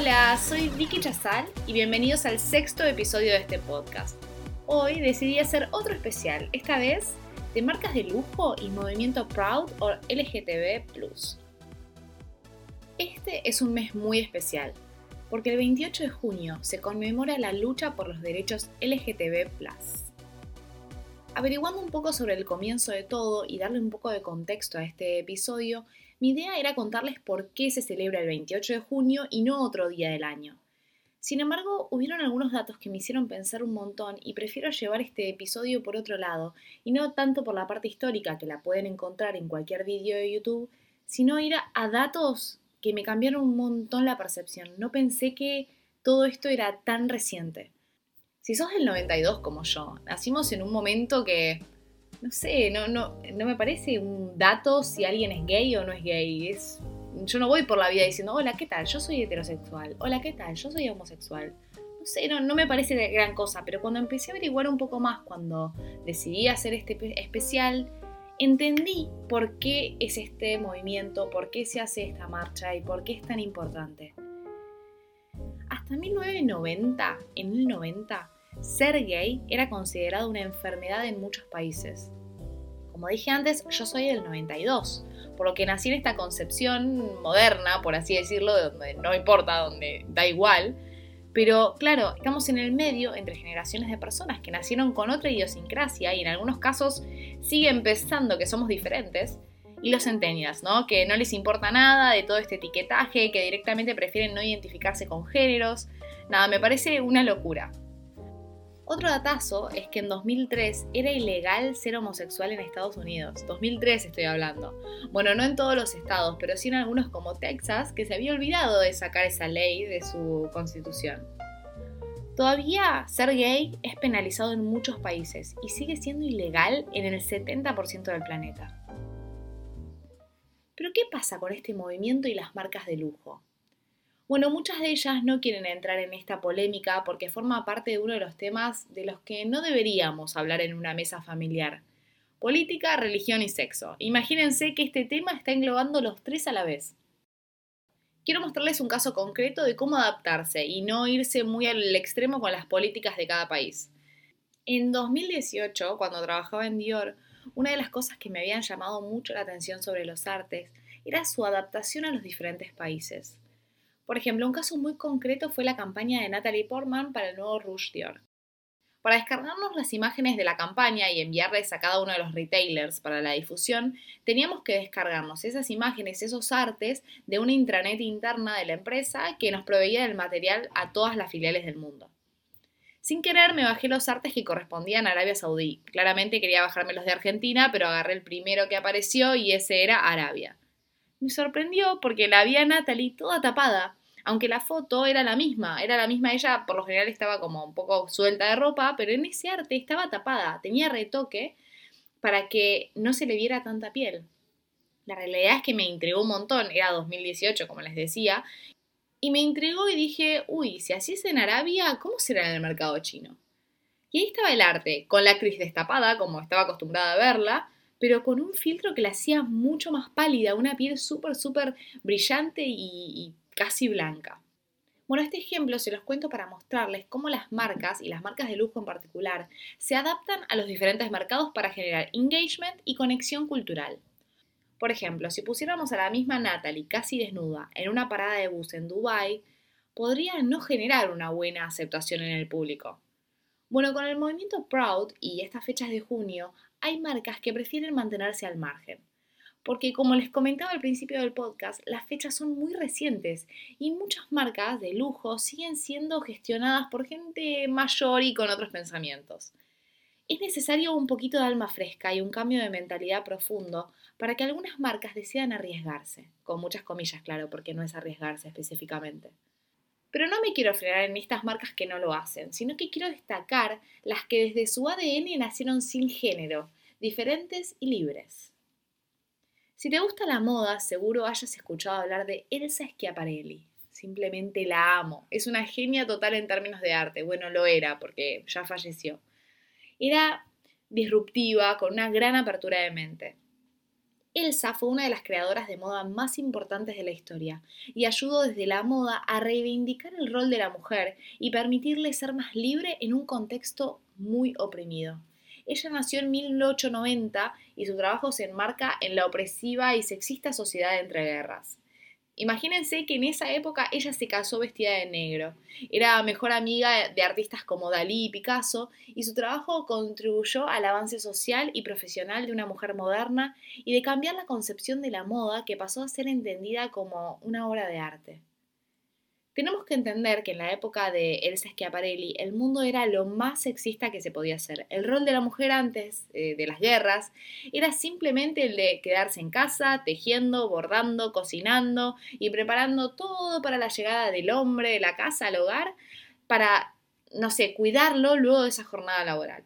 Hola, soy Vicky Chazal y bienvenidos al sexto episodio de este podcast. Hoy decidí hacer otro especial, esta vez de marcas de lujo y movimiento Proud o LGTB. Este es un mes muy especial, porque el 28 de junio se conmemora la lucha por los derechos LGTB. Averiguando un poco sobre el comienzo de todo y darle un poco de contexto a este episodio, mi idea era contarles por qué se celebra el 28 de junio y no otro día del año. Sin embargo, hubieron algunos datos que me hicieron pensar un montón y prefiero llevar este episodio por otro lado, y no tanto por la parte histórica que la pueden encontrar en cualquier vídeo de YouTube, sino ir a, datos que me cambiaron un montón la percepción. No pensé que todo esto era tan reciente. Si sos del 92 como yo, nacimos en un momento que no sé, no, no, no me parece un dato si alguien es gay o no es gay. Es, yo no voy por la vida diciendo, hola, ¿qué tal? Yo soy heterosexual. Hola, ¿qué tal? Yo soy homosexual. No sé, no, no me parece gran cosa, pero cuando empecé a averiguar un poco más, cuando decidí hacer este especial, entendí por qué es este movimiento, por qué se hace esta marcha y por qué es tan importante. Hasta 1990, en el 90, ser gay era considerado una enfermedad en muchos países. Como dije antes, yo soy del 92, por lo que nací en esta concepción moderna, por así decirlo, donde no importa, donde da igual. Pero claro, estamos en el medio entre generaciones de personas que nacieron con otra idiosincrasia y en algunos casos siguen pensando que somos diferentes, y los centennials, ¿no? Que no les importa nada de todo este etiquetaje, que directamente prefieren no identificarse con géneros. Nada, me parece una locura. Otro datazo es que en 2003 era ilegal ser homosexual en Estados Unidos. 2003 estoy hablando. Bueno, no en todos los estados, pero sí en algunos como Texas, que se había olvidado de sacar esa ley de su constitución. Todavía ser gay es penalizado en muchos países y sigue siendo ilegal en el 70% del planeta. Pero ¿qué pasa con este movimiento y las marcas de lujo? Bueno, muchas de ellas no quieren entrar en esta polémica porque forma parte de uno de los temas de los que no deberíamos hablar en una mesa familiar. Política, religión y sexo. Imagínense que este tema está englobando los tres a la vez. Quiero mostrarles un caso concreto de cómo adaptarse y no irse muy al extremo con las políticas de cada país. En 2018, cuando trabajaba en Dior, una de las cosas que me habían llamado mucho la atención sobre los artes era su adaptación a los diferentes países. Por ejemplo, un caso muy concreto fue la campaña de Natalie Portman para el nuevo Rouge Dior. Para descargarnos las imágenes de la campaña y enviarles a cada uno de los retailers para la difusión, teníamos que descargarnos esas imágenes, esos artes de una intranet interna de la empresa que nos proveía del material a todas las filiales del mundo. Sin querer me bajé los artes que correspondían a Arabia Saudí. Claramente quería bajarme los de Argentina, pero agarré el primero que apareció y ese era Arabia. Me sorprendió porque la vi a Natalie toda tapada, aunque la foto era la misma, era la misma, ella por lo general estaba como un poco suelta de ropa, pero en ese arte estaba tapada, tenía retoque para que no se le viera tanta piel. La realidad es que me intrigó un montón, era 2018 como les decía, y me intrigó y dije, uy, si así es en Arabia, ¿cómo será en el mercado chino? Y ahí estaba el arte, con la actriz destapada, como estaba acostumbrada a verla, pero con un filtro que la hacía mucho más pálida, una piel súper, súper brillante y, y casi blanca. Bueno, este ejemplo se los cuento para mostrarles cómo las marcas, y las marcas de lujo en particular, se adaptan a los diferentes mercados para generar engagement y conexión cultural. Por ejemplo, si pusiéramos a la misma Natalie casi desnuda en una parada de bus en Dubai, podría no generar una buena aceptación en el público. Bueno, con el movimiento Proud y estas fechas de junio, hay marcas que prefieren mantenerse al margen porque como les comentaba al principio del podcast, las fechas son muy recientes y muchas marcas de lujo siguen siendo gestionadas por gente mayor y con otros pensamientos. Es necesario un poquito de alma fresca y un cambio de mentalidad profundo para que algunas marcas decidan arriesgarse, con muchas comillas, claro, porque no es arriesgarse específicamente. Pero no me quiero frenar en estas marcas que no lo hacen, sino que quiero destacar las que desde su ADN nacieron sin género, diferentes y libres. Si te gusta la moda, seguro hayas escuchado hablar de Elsa Schiaparelli. Simplemente la amo. Es una genia total en términos de arte. Bueno, lo era porque ya falleció. Era disruptiva, con una gran apertura de mente. Elsa fue una de las creadoras de moda más importantes de la historia y ayudó desde la moda a reivindicar el rol de la mujer y permitirle ser más libre en un contexto muy oprimido. Ella nació en 1890 y su trabajo se enmarca en la opresiva y sexista sociedad de entreguerras. Imagínense que en esa época ella se casó vestida de negro. Era mejor amiga de artistas como Dalí y Picasso y su trabajo contribuyó al avance social y profesional de una mujer moderna y de cambiar la concepción de la moda que pasó a ser entendida como una obra de arte. Tenemos que entender que en la época de Elsa Schiaparelli el mundo era lo más sexista que se podía hacer. El rol de la mujer antes eh, de las guerras era simplemente el de quedarse en casa, tejiendo, bordando, cocinando y preparando todo para la llegada del hombre de la casa al hogar para, no sé, cuidarlo luego de esa jornada laboral.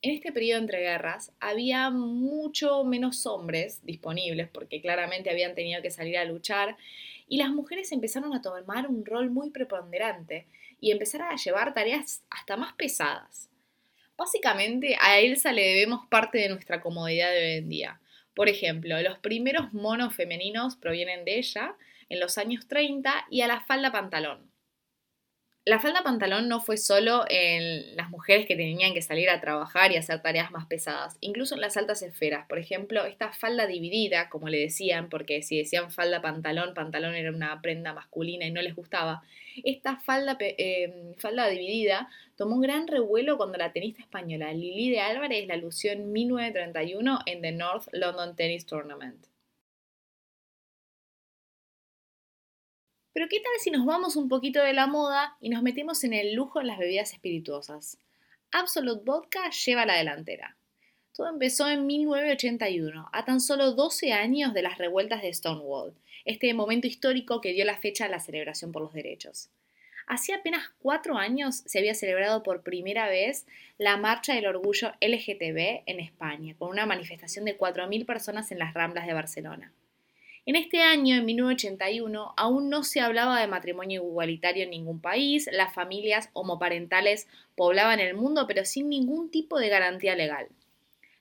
En este periodo entre guerras había mucho menos hombres disponibles porque claramente habían tenido que salir a luchar y las mujeres empezaron a tomar un rol muy preponderante y empezar a llevar tareas hasta más pesadas. Básicamente a Elsa le debemos parte de nuestra comodidad de hoy en día. Por ejemplo, los primeros monos femeninos provienen de ella en los años 30 y a la falda pantalón. La falda pantalón no fue solo en las mujeres que tenían que salir a trabajar y hacer tareas más pesadas, incluso en las altas esferas. Por ejemplo, esta falda dividida, como le decían, porque si decían falda pantalón, pantalón era una prenda masculina y no les gustaba, esta falda, em, falda dividida tomó un gran revuelo cuando la tenista española Lili de Álvarez la lució en 1931 en The North London Tennis Tournament. Pero ¿qué tal si nos vamos un poquito de la moda y nos metemos en el lujo en las bebidas espirituosas? Absolute Vodka lleva la delantera. Todo empezó en 1981, a tan solo 12 años de las revueltas de Stonewall, este momento histórico que dio la fecha a la celebración por los derechos. Hacía apenas cuatro años se había celebrado por primera vez la Marcha del Orgullo LGTB en España, con una manifestación de 4.000 personas en las Ramblas de Barcelona. En este año, en 1981, aún no se hablaba de matrimonio igualitario en ningún país, las familias homoparentales poblaban el mundo, pero sin ningún tipo de garantía legal.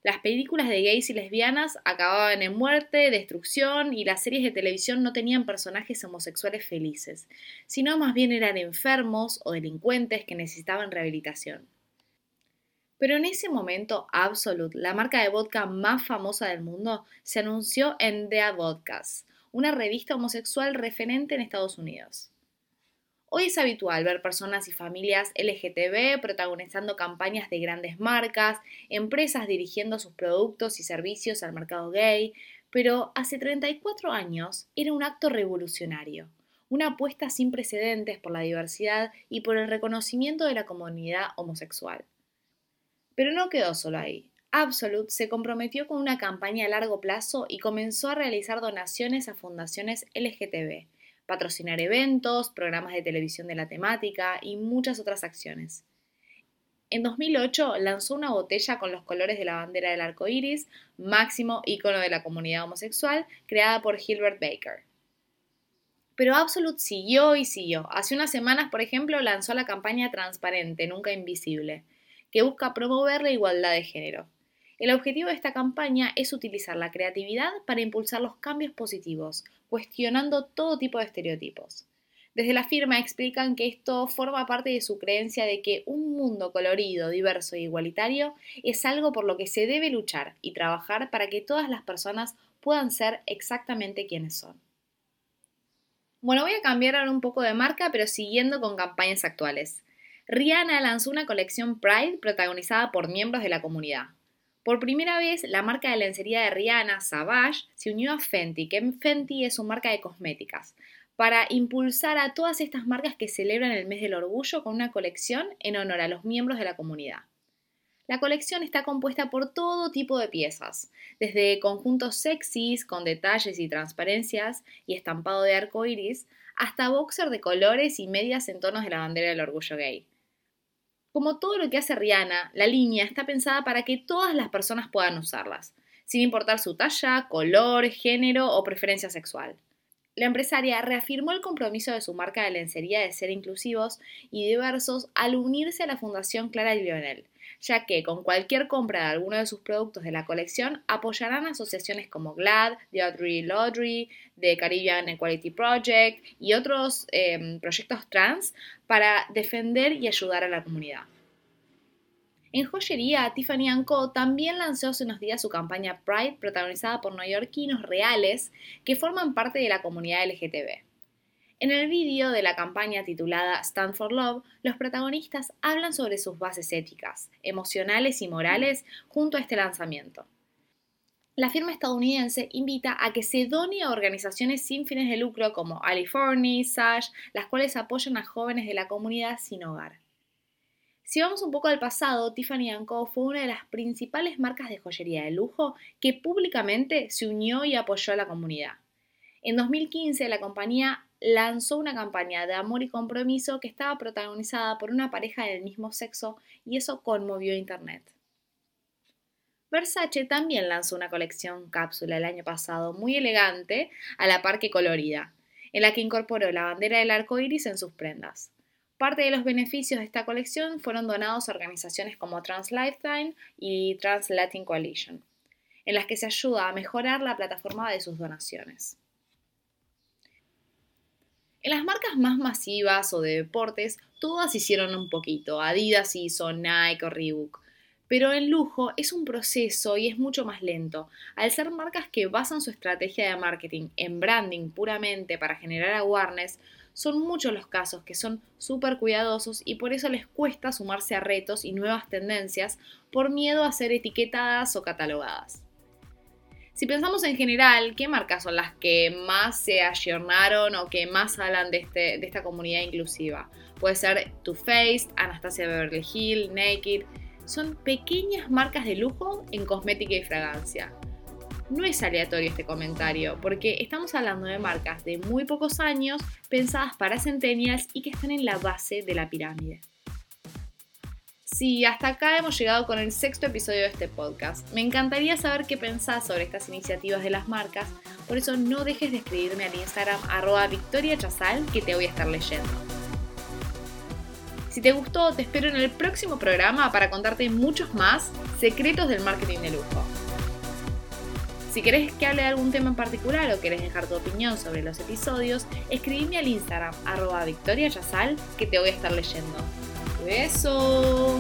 Las películas de gays y lesbianas acababan en muerte, destrucción y las series de televisión no tenían personajes homosexuales felices, sino más bien eran enfermos o delincuentes que necesitaban rehabilitación. Pero en ese momento, Absolute, la marca de vodka más famosa del mundo, se anunció en The Vodkas, una revista homosexual referente en Estados Unidos. Hoy es habitual ver personas y familias LGTB protagonizando campañas de grandes marcas, empresas dirigiendo sus productos y servicios al mercado gay, pero hace 34 años era un acto revolucionario, una apuesta sin precedentes por la diversidad y por el reconocimiento de la comunidad homosexual. Pero no quedó solo ahí. Absolute se comprometió con una campaña a largo plazo y comenzó a realizar donaciones a fundaciones LGTB, patrocinar eventos, programas de televisión de la temática y muchas otras acciones. En 2008 lanzó una botella con los colores de la bandera del arco iris, máximo ícono de la comunidad homosexual, creada por Gilbert Baker. Pero Absolute siguió y siguió. Hace unas semanas, por ejemplo, lanzó la campaña Transparente, Nunca Invisible, que busca promover la igualdad de género. El objetivo de esta campaña es utilizar la creatividad para impulsar los cambios positivos, cuestionando todo tipo de estereotipos. Desde la firma explican que esto forma parte de su creencia de que un mundo colorido, diverso e igualitario es algo por lo que se debe luchar y trabajar para que todas las personas puedan ser exactamente quienes son. Bueno, voy a cambiar ahora un poco de marca, pero siguiendo con campañas actuales. Rihanna lanzó una colección Pride protagonizada por miembros de la comunidad. Por primera vez, la marca de lencería de Rihanna, Savage, se unió a Fenty, que Fenty es su marca de cosméticas, para impulsar a todas estas marcas que celebran el mes del orgullo con una colección en honor a los miembros de la comunidad. La colección está compuesta por todo tipo de piezas, desde conjuntos sexys con detalles y transparencias y estampado de arco iris, hasta boxer de colores y medias en tonos de la bandera del orgullo gay. Como todo lo que hace Rihanna, la línea está pensada para que todas las personas puedan usarlas, sin importar su talla, color, género o preferencia sexual. La empresaria reafirmó el compromiso de su marca de lencería de ser inclusivos y diversos al unirse a la Fundación Clara y Lionel, ya que con cualquier compra de alguno de sus productos de la colección apoyarán asociaciones como GLAD, The Audrey The Caribbean Equality Project y otros em, proyectos trans para defender y ayudar a la comunidad. En joyería, Tiffany Co. también lanzó hace unos días su campaña Pride, protagonizada por neoyorquinos reales que forman parte de la comunidad LGTB. En el vídeo de la campaña titulada Stand for Love, los protagonistas hablan sobre sus bases éticas, emocionales y morales junto a este lanzamiento. La firma estadounidense invita a que se done a organizaciones sin fines de lucro como Aliforni, Sash, las cuales apoyan a jóvenes de la comunidad sin hogar. Si vamos un poco al pasado, Tiffany Co. fue una de las principales marcas de joyería de lujo que públicamente se unió y apoyó a la comunidad. En 2015, la compañía lanzó una campaña de amor y compromiso que estaba protagonizada por una pareja del mismo sexo y eso conmovió Internet. Versace también lanzó una colección cápsula el año pasado muy elegante a la par que colorida, en la que incorporó la bandera del arco iris en sus prendas. Parte de los beneficios de esta colección fueron donados a organizaciones como Trans Lifetime y Trans Latin Coalition, en las que se ayuda a mejorar la plataforma de sus donaciones. En las marcas más masivas o de deportes, todas hicieron un poquito. Adidas hizo, Nike o Reebok. Pero en lujo es un proceso y es mucho más lento. Al ser marcas que basan su estrategia de marketing en branding puramente para generar awareness, son muchos los casos que son súper cuidadosos y por eso les cuesta sumarse a retos y nuevas tendencias por miedo a ser etiquetadas o catalogadas. Si pensamos en general, ¿qué marcas son las que más se ayornaron o que más hablan de, este, de esta comunidad inclusiva? Puede ser Too Faced, Anastasia Beverly Hill, Naked. Son pequeñas marcas de lujo en cosmética y fragancia. No es aleatorio este comentario, porque estamos hablando de marcas de muy pocos años, pensadas para centennials y que están en la base de la pirámide. Sí, hasta acá hemos llegado con el sexto episodio de este podcast. Me encantaría saber qué pensás sobre estas iniciativas de las marcas, por eso no dejes de escribirme al Instagram arroba Victoria Chazal que te voy a estar leyendo. Si te gustó, te espero en el próximo programa para contarte muchos más secretos del marketing de lujo. Si querés que hable de algún tema en particular o querés dejar tu opinión sobre los episodios, escribime al Instagram arroba Victoria que te voy a estar leyendo. ¡Beso!